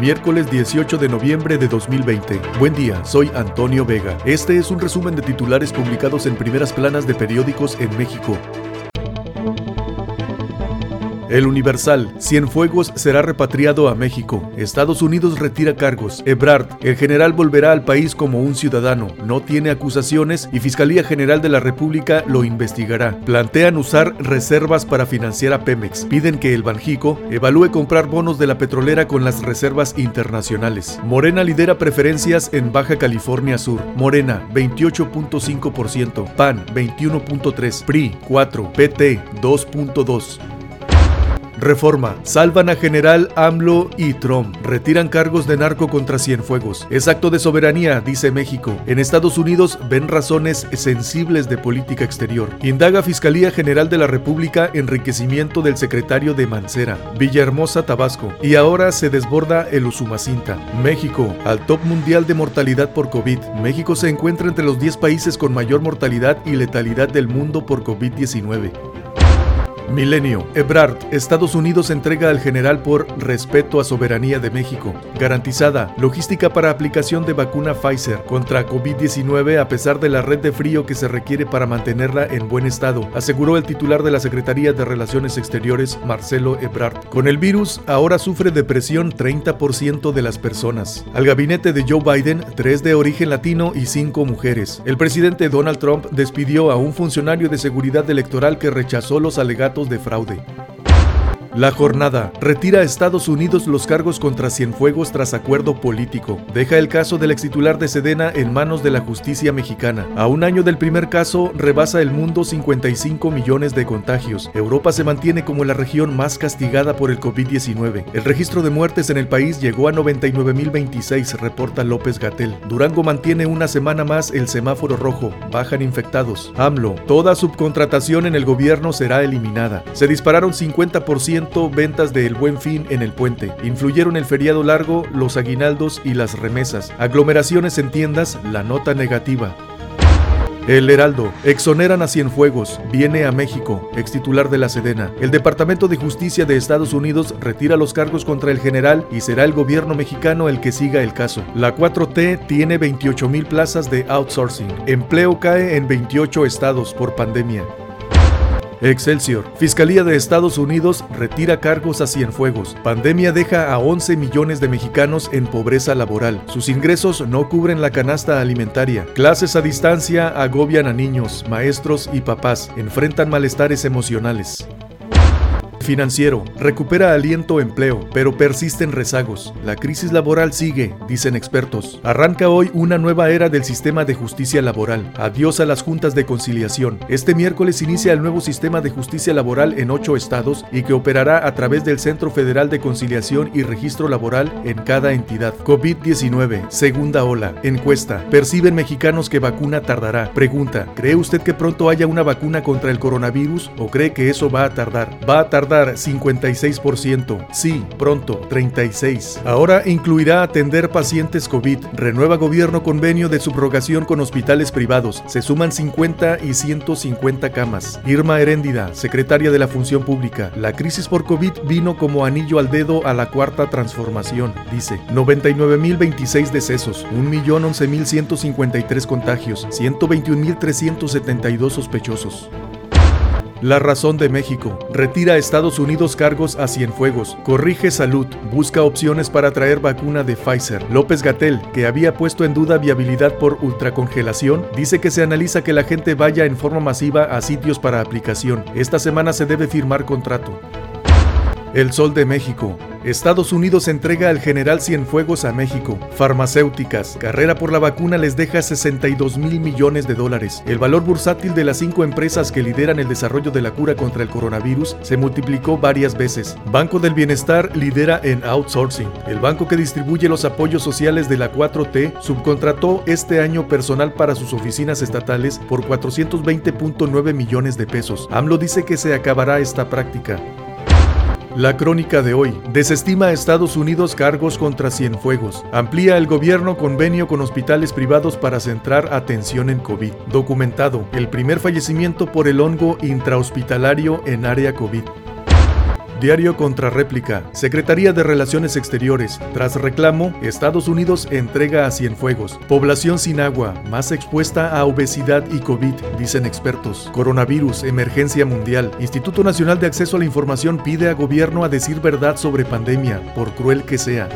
miércoles 18 de noviembre de 2020. Buen día, soy Antonio Vega. Este es un resumen de titulares publicados en primeras planas de periódicos en México. El Universal, Cienfuegos será repatriado a México. Estados Unidos retira cargos. Ebrard, el general volverá al país como un ciudadano. No tiene acusaciones y Fiscalía General de la República lo investigará. Plantean usar reservas para financiar a Pemex. Piden que el Banjico evalúe comprar bonos de la petrolera con las reservas internacionales. Morena lidera preferencias en Baja California Sur. Morena, 28.5%. PAN, 21.3%. PRI, 4%. PT, 2.2%. Reforma. Salvan a general AMLO y Trump. Retiran cargos de narco contra Cienfuegos. Es acto de soberanía, dice México. En Estados Unidos ven razones sensibles de política exterior. Indaga Fiscalía General de la República enriquecimiento del secretario de Mancera. Villahermosa, Tabasco. Y ahora se desborda el Usumacinta. México, al top mundial de mortalidad por COVID. México se encuentra entre los 10 países con mayor mortalidad y letalidad del mundo por COVID-19. Milenio. Ebrard. Estados Unidos entrega al general por respeto a soberanía de México. Garantizada. Logística para aplicación de vacuna Pfizer contra COVID-19 a pesar de la red de frío que se requiere para mantenerla en buen estado, aseguró el titular de la Secretaría de Relaciones Exteriores, Marcelo Ebrard. Con el virus, ahora sufre depresión 30% de las personas. Al gabinete de Joe Biden, tres de origen latino y cinco mujeres. El presidente Donald Trump despidió a un funcionario de seguridad electoral que rechazó los alegatos de fraude. La jornada retira a Estados Unidos los cargos contra Cienfuegos tras acuerdo político. Deja el caso del ex titular de Sedena en manos de la justicia mexicana. A un año del primer caso, rebasa el mundo 55 millones de contagios. Europa se mantiene como la región más castigada por el COVID-19. El registro de muertes en el país llegó a 99.026, reporta López Gatel. Durango mantiene una semana más el semáforo rojo. Bajan infectados. AMLO, toda subcontratación en el gobierno será eliminada. Se dispararon 50% ventas de El Buen Fin en el puente. Influyeron el feriado largo, los aguinaldos y las remesas. Aglomeraciones en tiendas, la nota negativa. El Heraldo. Exoneran a Cienfuegos. Viene a México. Ex titular de la Sedena. El Departamento de Justicia de Estados Unidos retira los cargos contra el general y será el gobierno mexicano el que siga el caso. La 4T tiene 28 mil plazas de outsourcing. Empleo cae en 28 estados por pandemia. Excelsior. Fiscalía de Estados Unidos retira cargos a Cienfuegos. Pandemia deja a 11 millones de mexicanos en pobreza laboral. Sus ingresos no cubren la canasta alimentaria. Clases a distancia agobian a niños, maestros y papás. Enfrentan malestares emocionales. Financiero. Recupera aliento empleo, pero persisten rezagos. La crisis laboral sigue, dicen expertos. Arranca hoy una nueva era del sistema de justicia laboral. Adiós a las juntas de conciliación. Este miércoles inicia el nuevo sistema de justicia laboral en ocho estados y que operará a través del Centro Federal de Conciliación y Registro Laboral en cada entidad. COVID-19. Segunda ola. Encuesta. ¿Perciben mexicanos que vacuna tardará? Pregunta. ¿Cree usted que pronto haya una vacuna contra el coronavirus o cree que eso va a tardar? Va a tardar 56%. Sí, pronto, 36. Ahora incluirá atender pacientes COVID. Renueva gobierno convenio de subrogación con hospitales privados. Se suman 50 y 150 camas. Irma Heréndida, secretaria de la Función Pública. La crisis por COVID vino como anillo al dedo a la cuarta transformación. Dice, 99.026 decesos, 1.011.153 contagios, 121.372 sospechosos. La razón de México. Retira a Estados Unidos cargos a Cienfuegos. Corrige salud. Busca opciones para traer vacuna de Pfizer. López Gatel, que había puesto en duda viabilidad por ultracongelación, dice que se analiza que la gente vaya en forma masiva a sitios para aplicación. Esta semana se debe firmar contrato. El Sol de México. Estados Unidos entrega al general Cienfuegos a México. Farmacéuticas. Carrera por la vacuna les deja 62 mil millones de dólares. El valor bursátil de las cinco empresas que lideran el desarrollo de la cura contra el coronavirus se multiplicó varias veces. Banco del Bienestar lidera en outsourcing. El banco que distribuye los apoyos sociales de la 4T subcontrató este año personal para sus oficinas estatales por 420.9 millones de pesos. AMLO dice que se acabará esta práctica. La crónica de hoy. Desestima a Estados Unidos cargos contra Cienfuegos. Amplía el gobierno convenio con hospitales privados para centrar atención en COVID. Documentado. El primer fallecimiento por el hongo intrahospitalario en área COVID. Diario contra réplica. Secretaría de Relaciones Exteriores. Tras reclamo, Estados Unidos entrega a Cienfuegos. Población sin agua, más expuesta a obesidad y COVID, dicen expertos. Coronavirus, emergencia mundial. Instituto Nacional de Acceso a la Información pide a gobierno a decir verdad sobre pandemia, por cruel que sea.